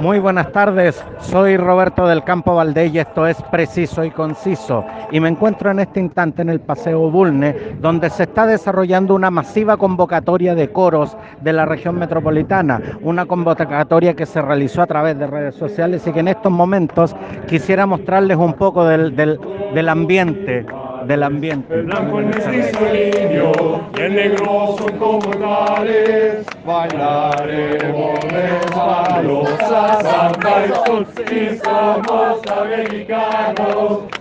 Muy buenas tardes, soy Roberto del Campo Valdés y esto es Preciso y Conciso. Y me encuentro en este instante en el Paseo Bulne, donde se está desarrollando una masiva convocatoria de coros de la región metropolitana. Una convocatoria que se realizó a través de redes sociales y que en estos momentos quisiera mostrarles un poco del, del, del ambiente del ambiente. El blanco, el indio y el negro son como tales. Bailaremos resbalosa samba y sol. Si somos americanos,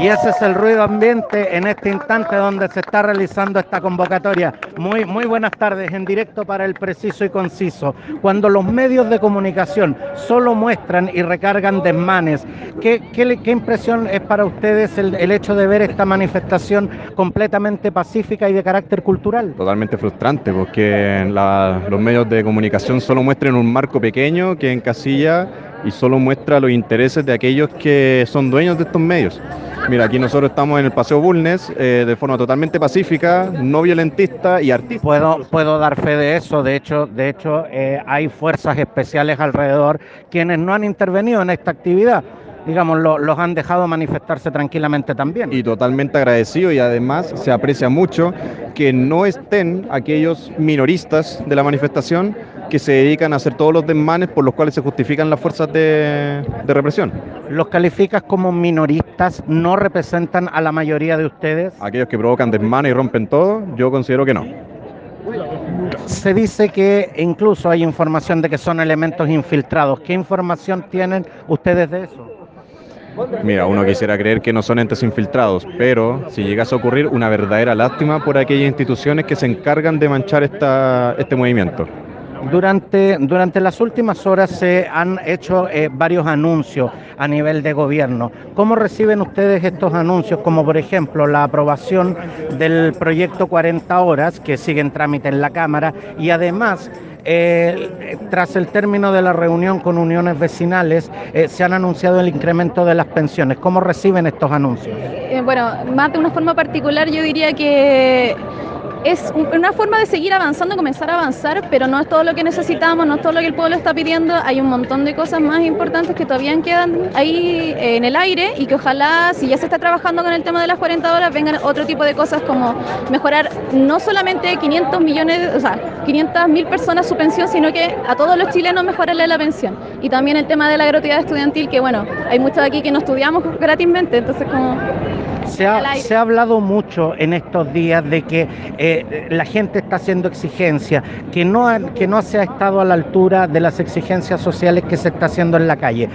y ese es el ruido ambiente en este instante donde se está realizando esta convocatoria. Muy, muy buenas tardes, en directo para el preciso y conciso. Cuando los medios de comunicación solo muestran y recargan desmanes, ¿qué, qué, qué impresión es para ustedes el, hecho de ver esta manifestación completamente pacífica y de carácter cultural? Totalmente frustrante, porque la, los medios de comunicación solo muestran un marco pequeño que encasilla y solo muestra los intereses de aquellos que son dueños de estos medios. Mira, aquí nosotros estamos en el Paseo Bulnes eh, de forma totalmente pacífica, no violentista y artística. Puedo, puedo dar fe de eso, de hecho, de hecho eh, hay fuerzas especiales alrededor quienes no han intervenido en esta actividad digamos, lo, los han dejado manifestarse tranquilamente también. Y totalmente agradecido y además se aprecia mucho que no estén aquellos minoristas de la manifestación que se dedican a hacer todos los desmanes por los cuales se justifican las fuerzas de, de represión. ¿Los calificas como minoristas? ¿No representan a la mayoría de ustedes? Aquellos que provocan desmanes y rompen todo, yo considero que no. Se dice que incluso hay información de que son elementos infiltrados. ¿Qué información tienen ustedes de eso? Mira, uno quisiera creer que no son entes infiltrados, pero si llegase a ocurrir una verdadera lástima por aquellas instituciones que se encargan de manchar esta, este movimiento. Durante, durante las últimas horas se han hecho eh, varios anuncios a nivel de gobierno. ¿Cómo reciben ustedes estos anuncios, como por ejemplo la aprobación del proyecto 40 horas, que sigue en trámite en la Cámara, y además eh, tras el término de la reunión con uniones vecinales, eh, se han anunciado el incremento de las pensiones. ¿Cómo reciben estos anuncios? Eh, bueno, más de una forma particular, yo diría que es una forma de seguir avanzando, comenzar a avanzar, pero no es todo lo que necesitamos, no es todo lo que el pueblo está pidiendo. Hay un montón de cosas más importantes que todavía quedan ahí en el aire y que ojalá, si ya se está trabajando con el tema de las 40 horas, vengan otro tipo de cosas como mejorar no solamente 500 millones, o sea, 500 mil personas su pensión, sino que a todos los chilenos mejorarle la pensión. Y también el tema de la gratuidad estudiantil, que bueno, hay muchos aquí que no estudiamos gratismente, entonces como... Se ha, se ha, hablado mucho en estos días de que eh, la gente está haciendo exigencias, que no, ha, que no se ha estado a la altura de las exigencias sociales que se está haciendo en la calle.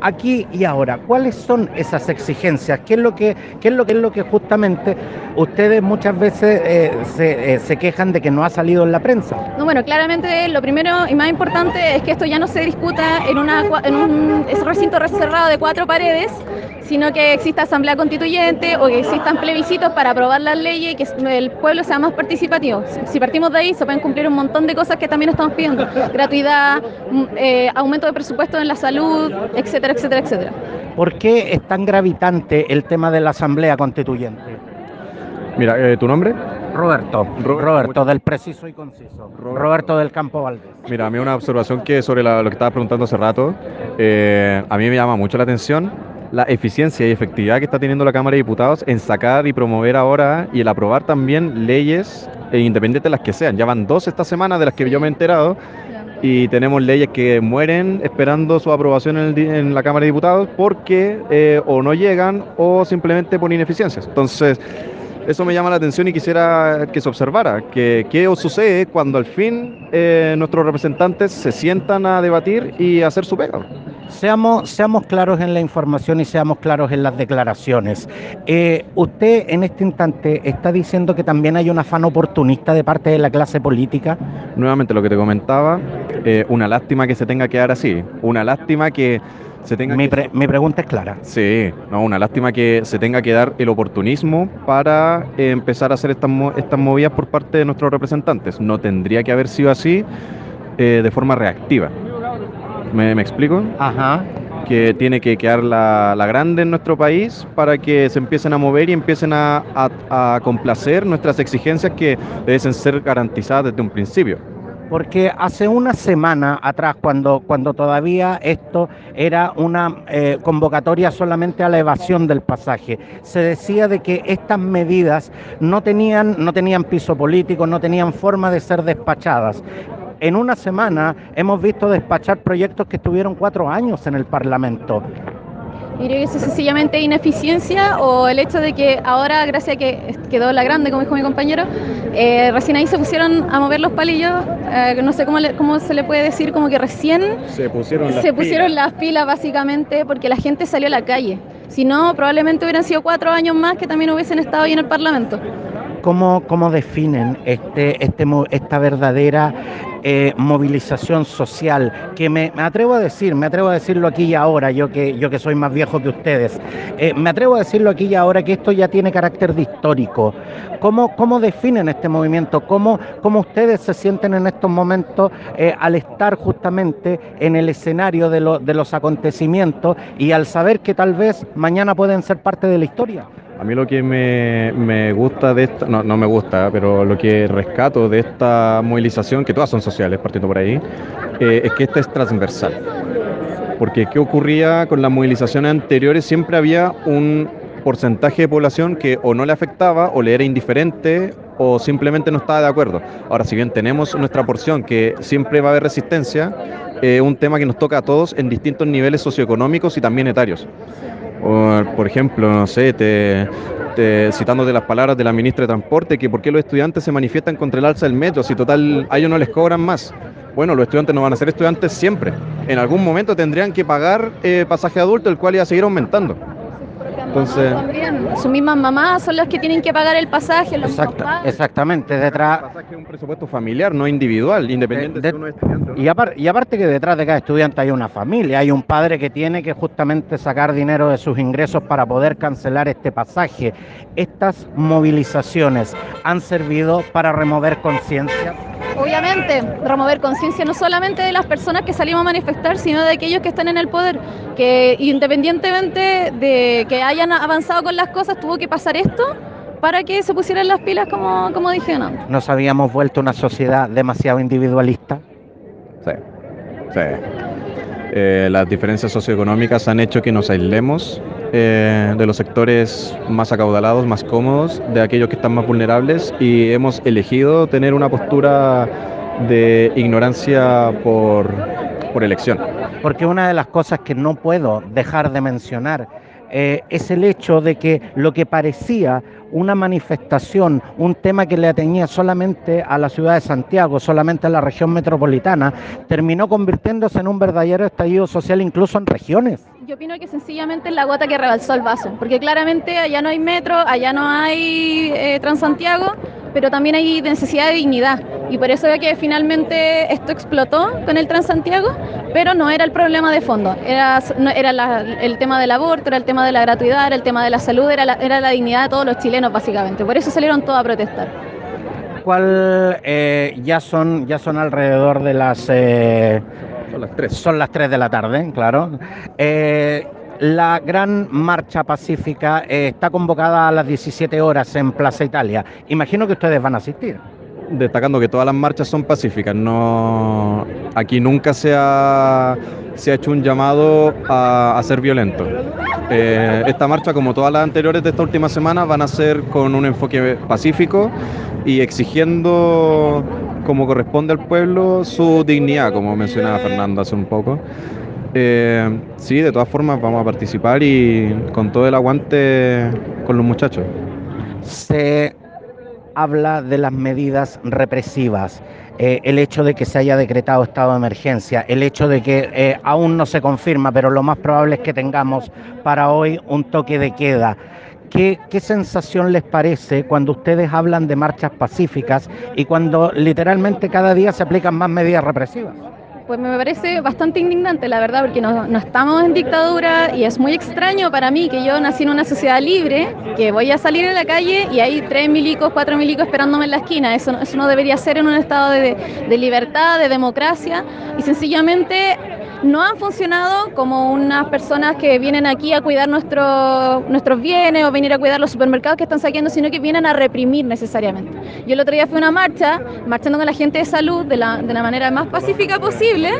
Aquí y ahora, ¿cuáles son esas exigencias? ¿Qué es lo que, qué es lo, qué es lo que justamente ustedes muchas veces eh, se, eh, se, quejan de que no ha salido en la prensa? No, bueno, claramente lo primero y más importante es que esto ya no se discuta en, una, un recinto reservado de cuatro paredes, sino que exista asamblea constituyente o que existan plebiscitos para aprobar las leyes y que el pueblo sea más participativo. Si partimos de ahí, se pueden cumplir un montón de cosas que también estamos pidiendo. Gratuidad, eh, aumento de presupuesto en la salud, etcétera, etcétera, etcétera. ¿Por qué es tan gravitante el tema de la asamblea constituyente? Mira, eh, ¿tu nombre? Roberto, Roberto, Roberto del Preciso y Conciso. Roberto, Roberto del Campo Valdés. Mira, a mí una observación que sobre la, lo que estabas preguntando hace rato, eh, a mí me llama mucho la atención la eficiencia y efectividad que está teniendo la Cámara de Diputados en sacar y promover ahora y el aprobar también leyes eh, independientes de las que sean. Ya van dos esta semana de las que yo me he enterado y tenemos leyes que mueren esperando su aprobación en, el, en la Cámara de Diputados porque eh, o no llegan o simplemente por ineficiencias. Entonces, eso me llama la atención y quisiera que se observara, que qué sucede cuando al fin eh, nuestros representantes se sientan a debatir y a hacer su pega. Seamos, seamos claros en la información y seamos claros en las declaraciones. Eh, usted en este instante está diciendo que también hay un afán oportunista de parte de la clase política. Nuevamente lo que te comentaba, eh, una lástima que se tenga que dar así, una lástima que se tenga Mi, que- mi pregunta es clara. Sí, no, una lástima que se tenga que dar el oportunismo para eh, empezar a hacer estas, estas movidas por parte de nuestros representantes. No tendría que haber sido así de forma reactiva. ¿Me, me explico? Ajá. Que tiene que quedar la, la grande en nuestro país para que se empiecen a mover y empiecen a, a- a complacer nuestras exigencias que deben ser garantizadas desde un principio. Porque hace una semana atrás, cuando, cuando todavía esto era una eh, convocatoria solamente a la evasión del pasaje, se decía de que estas medidas no tenían, no tenían piso político, no tenían forma de ser despachadas. En una semana hemos visto despachar proyectos que estuvieron cuatro años en el Parlamento. Yo creo que eso es sencillamente ineficiencia o el hecho de que ahora, gracias a que quedó la grande, como dijo mi compañero, eh, recién ahí se pusieron a mover los palillos, eh, no sé cómo, le- cómo se le puede decir, como que recién Se pusieron se pusieron las pilas básicamente porque la gente salió a la calle. Si no, probablemente hubieran sido cuatro años más que también hubiesen estado ahí en el Parlamento. ¿Cómo, cómo definen este, este, esta verdadera eh, movilización social? Que me, me atrevo a decir, me atrevo a decirlo aquí y ahora, yo que, yo que soy más viejo que ustedes, eh, me atrevo a decirlo aquí y ahora que esto ya tiene carácter de histórico. ¿Cómo, cómo definen este movimiento? ¿Cómo, cómo ustedes se sienten en estos momentos eh, al estar justamente en el escenario de, lo- de los acontecimientos y al saber que tal vez mañana pueden ser parte de la historia? A mí lo que me, me gusta de esta, no, no me gusta, pero lo que rescato de esta movilización, que todas son sociales, partiendo por ahí, eh, es que esta es transversal. Porque ¿qué ocurría con las movilizaciones anteriores? Siempre había un porcentaje de población que o no le afectaba o le era indiferente o simplemente no estaba de acuerdo. Ahora, si bien tenemos nuestra porción que siempre va a haber resistencia, es un tema que nos toca a todos en distintos niveles socioeconómicos y también etarios. O, por ejemplo, no sé, te, te- citándote las palabras de la ministra de Transporte, que por qué los estudiantes se manifiestan contra el alza del metro, si total a ellos no les cobran más. Bueno, los estudiantes no van a ser estudiantes siempre. En algún momento tendrían que pagar eh, pasaje adulto, el cual iba a seguir aumentando. Entonces- También, sus mismas mamás son las que tienen que pagar el pasaje, los Exacta- papás. exactamente, El detrás, pasaje es un presupuesto familiar, no individual, independiente de- si uno es estudiante no. Y, apar- y aparte que detrás de cada estudiante hay una familia, hay un padre que tiene que justamente sacar dinero de sus ingresos para poder cancelar este pasaje. Estas movilizaciones han servido para remover conciencia. Obviamente, remover conciencia no solamente de las personas que salimos a manifestar, sino de aquellos que están en el poder, que independientemente de que hayan avanzado con las cosas, tuvo que pasar esto para que se pusieran las pilas como, como dijeron antes. Nos habíamos vuelto una sociedad demasiado individualista. Sí, sí. Eh, las diferencias socioeconómicas han hecho que nos aislemos eh, de los sectores más acaudalados, más cómodos, de aquellos que están más vulnerables y hemos elegido tener una postura de ignorancia por, por elección. Porque una de las cosas que no puedo dejar de mencionar eh, es el hecho de que lo que parecía una manifestación, un tema que le atañía solamente a la ciudad de Santiago, solamente a la región metropolitana, terminó convirtiéndose en un verdadero estallido social incluso en regiones. Yo opino que sencillamente es la gota que rebalsó el vaso, porque claramente allá no hay metro, allá no hay eh, Transantiago, pero también hay necesidad de dignidad. Y por eso es que finalmente esto explotó con el Transantiago, pero no era el problema de fondo. Era, la- el tema del aborto, era el tema de la gratuidad, era el tema de la salud, era la, era la dignidad de todos los chilenos, básicamente. Por eso salieron todos a protestar. ¿Cuál eh, ya son ya son alrededor de las eh, Son las tres. son las 3 de la tarde, claro. Eh, la gran marcha pacífica eh, está convocada a las 17 horas en Plaza Italia. Imagino que ustedes van a asistir. destacando que todas las marchas son pacíficas. No, aquí nunca se ha, se ha hecho un llamado a, a ser violento. Eh, esta marcha, como todas las anteriores de esta última semana, van a ser con un enfoque pacífico y exigiendo, como corresponde al pueblo, su dignidad, como mencionaba Fernando hace un poco. Eh, sí, de todas formas vamos a participar y con todo el aguante con los muchachos. Se habla de las medidas represivas, eh, el hecho de que se haya decretado estado de emergencia, el hecho de que eh, aún no se confirma, pero lo más probable es que tengamos para hoy un toque de queda. ¿Qué, sensación les parece cuando ustedes hablan de marchas pacíficas y cuando literalmente cada día se aplican más medidas represivas? pues me parece bastante indignante, la verdad, porque no, estamos en dictadura y es muy extraño para mí que yo nací en una sociedad libre, que voy a salir en la calle y hay tres milicos, cuatro milicos esperándome en la esquina. Eso, no debería ser en un estado de libertad, de democracia y sencillamente no han funcionado como unas personas que vienen aquí a cuidar nuestro, nuestros bienes o venir a cuidar los supermercados que están saqueando, sino que vienen a reprimir necesariamente. Yo el otro día fui a una marcha, marchando con la gente de salud de la, de la manera más pacífica posible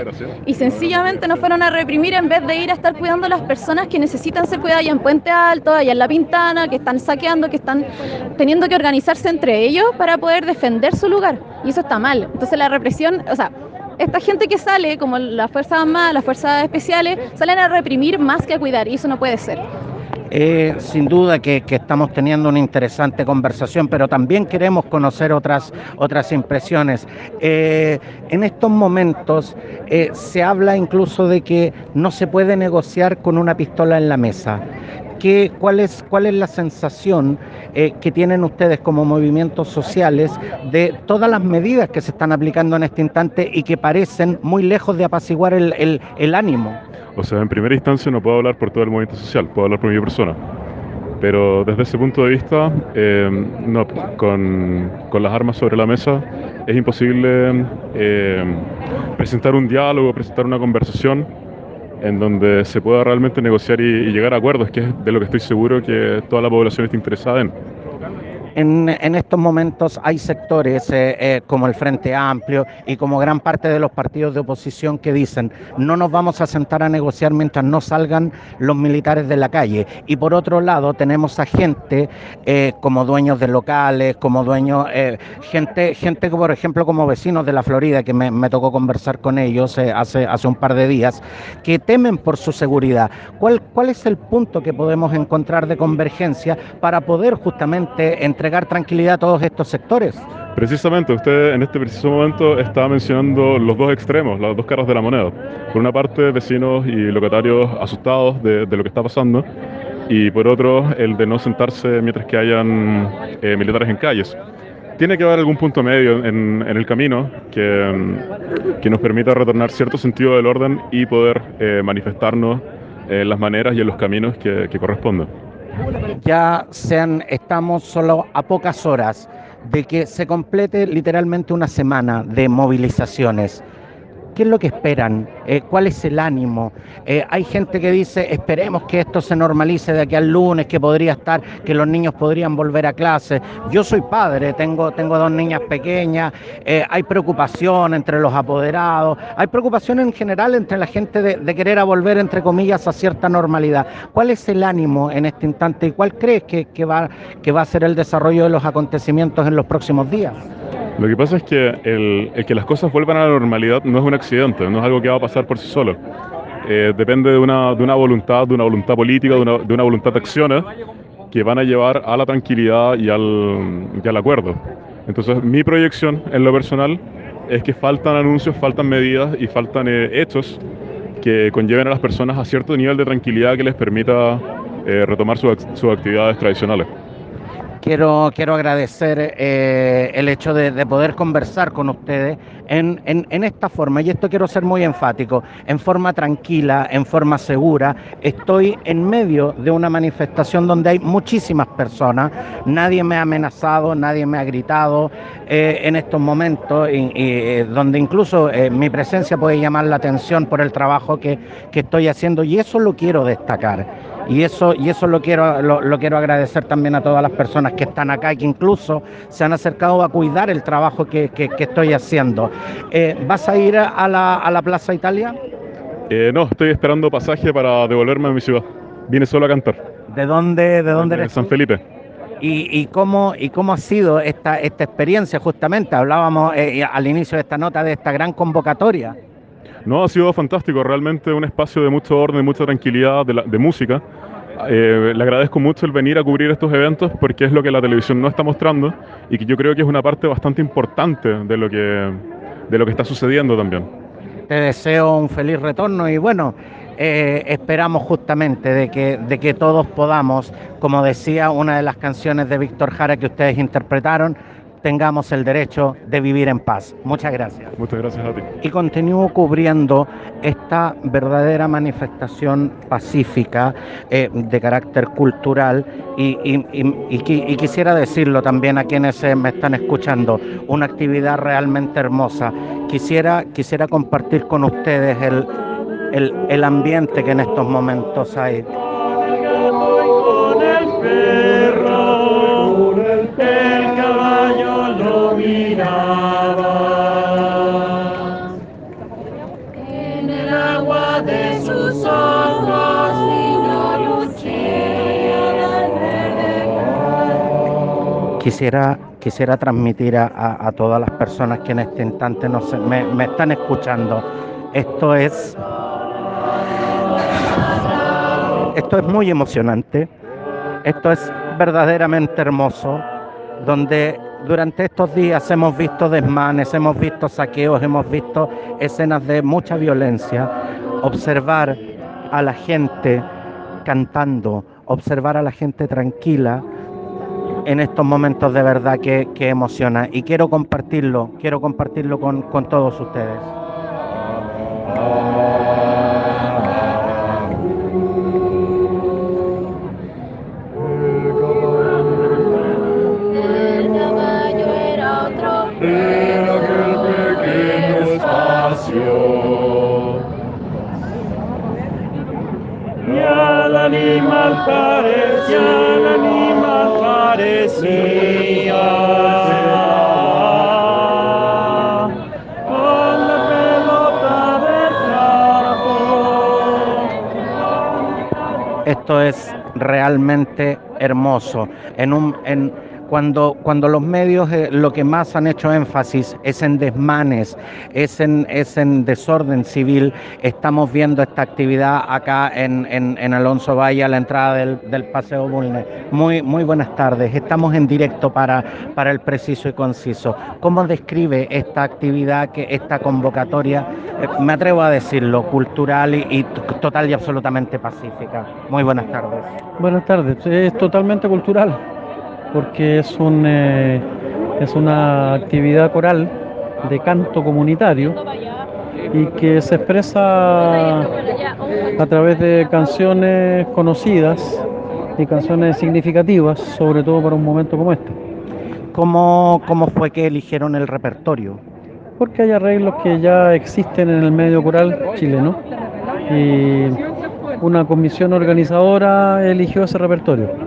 y sencillamente nos fueron a reprimir en vez de ir a estar cuidando a las personas que necesitan ser cuidadas allá en Puente Alto, allá en La Pintana, que están saqueando, que están teniendo que organizarse entre ellos para poder defender su lugar. Y eso está mal. Entonces la represión, o sea, esta gente que sale, como las Fuerzas Armadas, las Fuerzas Especiales, salen a reprimir más que a cuidar, y eso no puede ser. Eh, sin duda que, estamos teniendo una interesante conversación, pero también queremos conocer otras, otras impresiones. Eh, en estos momentos eh, se habla incluso de que no se puede negociar con una pistola en la mesa. ¿Qué, cuál, es, ¿Cuál es la sensación eh, que tienen ustedes como movimientos sociales de todas las medidas que se están aplicando en este instante y que parecen muy lejos de apaciguar el, ánimo? O sea, en primera instancia no puedo hablar por todo el movimiento social, puedo hablar por mi persona. Pero desde ese punto de vista, eh, con, las armas sobre la mesa es imposible eh, presentar un diálogo, presentar una conversación en donde se pueda realmente negociar y, llegar a acuerdos, que es de lo que estoy seguro que toda la población está interesada en. En, estos momentos hay sectores eh, eh, como el Frente Amplio y como gran parte de los partidos de oposición que dicen no nos vamos a sentar a negociar mientras no salgan los militares de la calle. Y por otro lado tenemos a gente eh, como dueños de locales, como dueños, gente, gente por ejemplo como vecinos de la Florida, que me, tocó conversar con ellos hace, hace un par de días, que temen por su seguridad. ¿Cuál, ¿Cuál es el punto que podemos encontrar de convergencia para poder justamente entregar tranquilidad a todos estos sectores? Precisamente, usted en este preciso momento está mencionando los dos extremos, las dos caras de la moneda. Por una parte, vecinos y locatarios asustados de, de lo que está pasando, y por otro, el de no sentarse mientras que hayan eh, militares en calles. Tiene que haber algún punto medio en, en el camino que, que, nos permita retornar cierto sentido del orden y poder eh, manifestarnos en las maneras y en los caminos que, que correspondan ya estamos solo a pocas horas de que se complete literalmente una semana de movilizaciones. ¿Qué es lo que esperan? Eh, ¿Cuál es el ánimo? Eh, hay gente que dice, esperemos que esto se normalice de aquí al lunes, que podría estar, que los niños podrían volver a clase. Yo soy padre, tengo, tengo dos niñas pequeñas, eh, hay preocupación entre los apoderados, hay preocupación en general entre la gente de, querer a volver, entre comillas, a cierta normalidad. ¿Cuál es el ánimo en este instante y cuál crees que va a ser el desarrollo de los acontecimientos en los próximos días? Lo que pasa es que el, el, que las cosas vuelvan a la normalidad no es un accidente, no es algo que va a pasar por sí solo. Eh, depende de una, de una voluntad, de una voluntad política, de una, de una voluntad de acciones que van a llevar a la tranquilidad y al, y al acuerdo. Entonces, mi proyección en lo personal es que faltan anuncios, faltan medidas y faltan eh, hechos que conlleven a las personas a cierto nivel de tranquilidad que les permita eh, retomar sus su actividades tradicionales quiero, quiero agradecer eh, el hecho de, de, poder conversar con ustedes en, en, esta forma, y esto quiero ser muy enfático, en forma tranquila, en forma segura. Estoy en medio de una manifestación donde hay muchísimas personas, nadie me ha amenazado, nadie me ha gritado eh, en estos momentos, y, eh, donde incluso mi presencia puede llamar la atención por el trabajo que, que estoy haciendo, y eso lo quiero destacar y eso, y eso lo, quiero, lo, lo, quiero agradecer también a todas las personas que están acá y que incluso se han acercado a cuidar el trabajo que, que, que estoy haciendo. Eh, ¿Vas a ir a la, a la Plaza Italia? Eh, no, estoy esperando pasaje para devolverme a mi ciudad. Vine solo a cantar. ¿De dónde, de dónde eres? San Felipe. ¿Y, y, cómo, ¿Y cómo ha sido esta, esta experiencia justamente? Hablábamos eh, al inicio de esta nota de esta gran convocatoria. No, ha sido fantástico, realmente un espacio de mucho orden, de mucha tranquilidad, de música. Eh, le agradezco mucho el venir a cubrir estos eventos porque es lo que la televisión no está mostrando y que yo creo que es una parte bastante importante de lo que, de lo que está sucediendo también. Te deseo un feliz retorno y bueno, eh, esperamos justamente de que, de que todos podamos, como decía una de las canciones de Víctor Jara que ustedes interpretaron, tengamos el derecho de vivir en paz. Muchas gracias. Muchas gracias a ti. Y continúo cubriendo esta verdadera manifestación pacífica eh, de carácter cultural y, y- y- y qui- y quisiera decirlo también a quienes eh, me están escuchando, una actividad realmente hermosa. Quisiera, quisiera compartir con ustedes el, el, el ambiente que en estos momentos hay. Quisiera, quisiera transmitir a, a- todas las personas que en este instante me, me están escuchando. Esto es. Esto es muy emocionante. Esto es verdaderamente hermoso. Donde durante estos días hemos visto desmanes, hemos visto saqueos, hemos visto escenas de mucha violencia. Observar a la gente cantando, observar a la gente tranquila, en estos momentos de verdad que, que emociona. Y quiero compartirlo, quiero compartirlo con, con todos ustedes. Y al animal parecía, al animal Esto es realmente hermoso. En un, en, cuando, cuando los medios eh, lo que más han hecho énfasis es en desmanes, es en, es en desorden civil, estamos viendo esta actividad acá en, en, en Alonso Valle a la entrada del, del Paseo Bulnes. Muy, muy buenas tardes, estamos en directo para, para el preciso y conciso. ¿Cómo describe esta actividad, que esta convocatoria, eh, me atrevo a decirlo, cultural y, total y absolutamente pacífica? Muy buenas tardes. Buenas tardes. Es totalmente cultural, porque es, un, eh, es una actividad coral de canto comunitario y que se expresa a través de canciones conocidas y canciones significativas, sobre todo para un momento como este. ¿Cómo, cómo fue que eligieron el repertorio? Porque hay arreglos que ya existen en el medio coral chileno y una comisión organizadora eligió ese repertorio.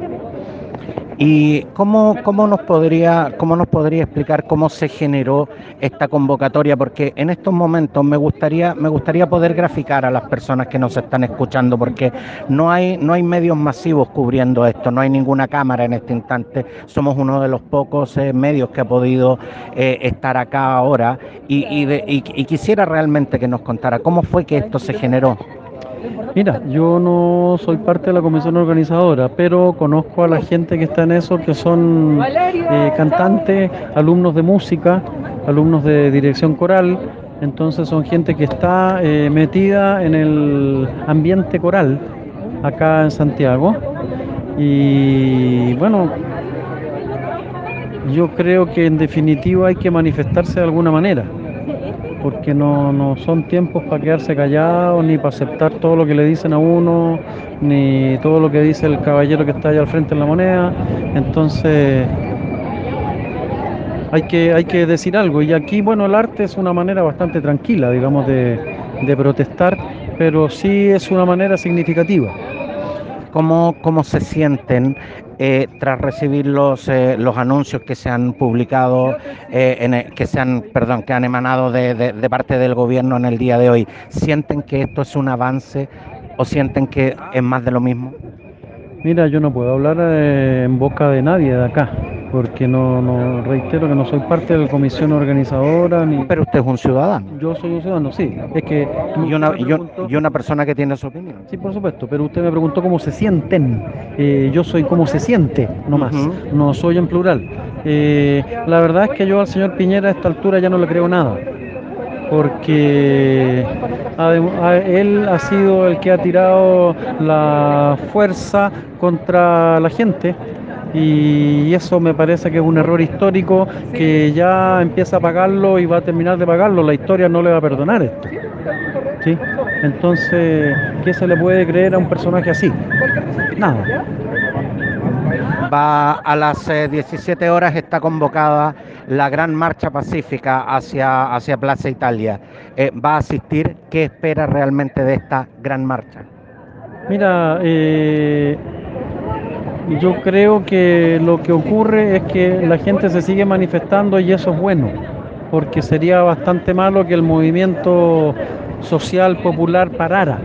¿Y cómo, cómo, nos podría, cómo nos podría explicar cómo se generó esta convocatoria? Porque en estos momentos me gustaría, me gustaría poder graficar a las personas que nos están escuchando, porque no hay, no hay medios masivos cubriendo esto, no hay ninguna cámara en este instante. Somos uno de los pocos eh, medios que ha podido eh, estar acá ahora y, quisiera realmente que nos contara cómo fue que esto se generó. Mira, yo no soy parte de la comisión organizadora, pero conozco a la gente que está en eso, que son eh, cantantes, alumnos de música, alumnos de dirección coral, entonces son gente que está eh, metida en el ambiente coral acá en Santiago. Y bueno, yo creo que en definitiva hay que manifestarse de alguna manera porque no, no son tiempos para quedarse callados, ni para aceptar todo lo que le dicen a uno, ni todo lo que dice el caballero que está allá al frente en la moneda. Entonces, hay que, hay que decir algo. Y aquí, bueno, el arte es una manera bastante tranquila, digamos, de, de protestar, pero sí es una manera significativa. ¿Cómo, cómo se sienten eh, tras recibir los, eh, los anuncios que se han publicado, eh, el- que se han, perdón, que han emanado de, de- parte del gobierno en el día de hoy? ¿Sienten que esto es un avance o sienten que es más de lo mismo? Mira, yo no puedo hablar eh, en boca de nadie de acá, porque no, no reitero que no soy parte de la comisión organizadora ni. Pero usted es un ciudadano Yo soy un ciudadano, sí. Es que y una, preguntó- y una persona que tiene su opinión. Sí, por supuesto, pero usted me preguntó cómo se sienten. Eh, yo soy cómo se siente, no más. Ujú. No soy en plural. Eh, la verdad es que yo al señor Piñera a esta altura ya no le creo nada. Porque él ha sido el que ha tirado la fuerza contra la gente y eso me parece que es un error histórico que ya empieza a pagarlo y va a terminar de pagarlo. La historia no le va a perdonar esto. ¿Sí? Entonces, ¿qué se le puede creer a un personaje así? Nada. Va a las 17 eh, horas, está convocada la gran marcha pacífica hacia, hacia Plaza Italia. Eh, ¿Va a asistir? ¿Qué espera realmente de esta gran marcha? Mira, eh, yo creo que lo que ocurre es que la gente se sigue manifestando y eso es bueno, porque sería bastante malo que el movimiento social popular parara,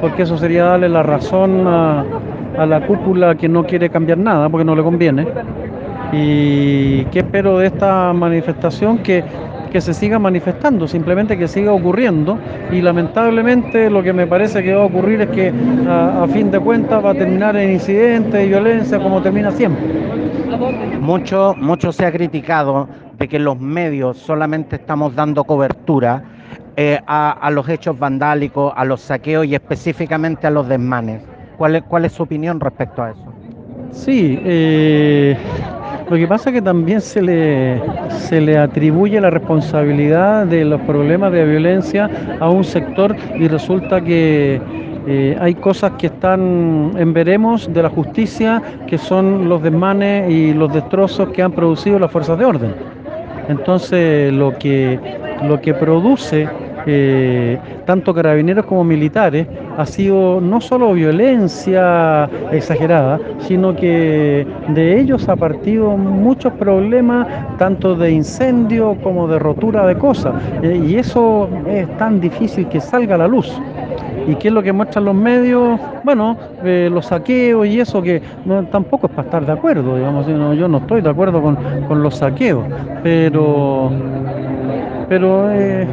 porque eso sería darle la razón a, la cúpula que no quiere cambiar nada porque no le conviene. ¿Y qué espero de esta manifestación? Que, que se siga manifestando, simplemente que siga ocurriendo y lamentablemente lo que me parece que va a ocurrir es que a, fin de cuentas va a terminar en incidentes y violencia como termina siempre. Mucho, mucho se ha criticado de que los medios solamente estamos dando cobertura eh, a, a los hechos vandálicos, a los saqueos y específicamente a los desmanes. ¿Cuál es, cuál es su opinión respecto a eso? Sí, eh, lo que pasa es que también se le, se le atribuye la responsabilidad de los problemas de violencia a un sector y resulta que eh, hay cosas que están en veremos de la justicia, que son los desmanes y los destrozos que han producido las fuerzas de orden. Entonces, lo que, lo que produce eh, tanto carabineros como militares, ha sido no solo violencia exagerada, sino que de ellos ha partido muchos problemas, tanto de incendio como de rotura de cosas. Eh, y eso es tan difícil que salga a la luz. ¿Y qué es lo que muestran los medios? Bueno, eh, los saqueos y eso que tampoco es para estar de acuerdo, digamos, yo no estoy de acuerdo con, los saqueos, pero pero eh,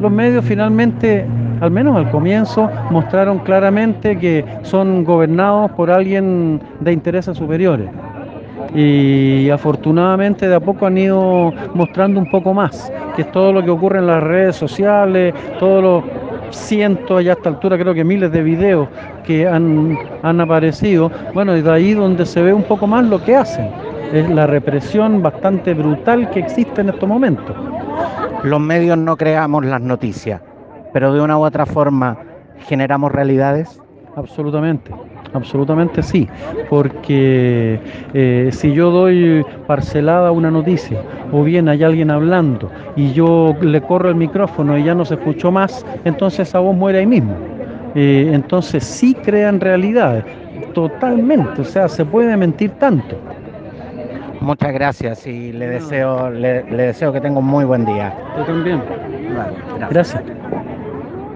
los medios finalmente, al menos al comienzo, mostraron claramente que son gobernados por alguien de intereses superiores. Y afortunadamente de a poco han ido mostrando un poco más, que es todo lo que ocurre en las redes sociales, todos los cientos y a esta altura creo que miles de videos que han, han aparecido, bueno, y de ahí donde se ve un poco más lo que hacen, es la represión bastante brutal que existe en estos momentos. Los medios no creamos las noticias, pero de una u otra forma generamos realidades? Absolutamente, absolutamente sí, porque eh, si yo doy parcelada una noticia o bien hay alguien hablando y yo le corro el micrófono y ya no se escuchó más, entonces esa voz muere ahí mismo. Eh, entonces sí crean realidades, totalmente, o sea, se puede mentir tanto. Muchas gracias y le deseo, le, deseo que tenga un muy buen día. Yo también. gracias.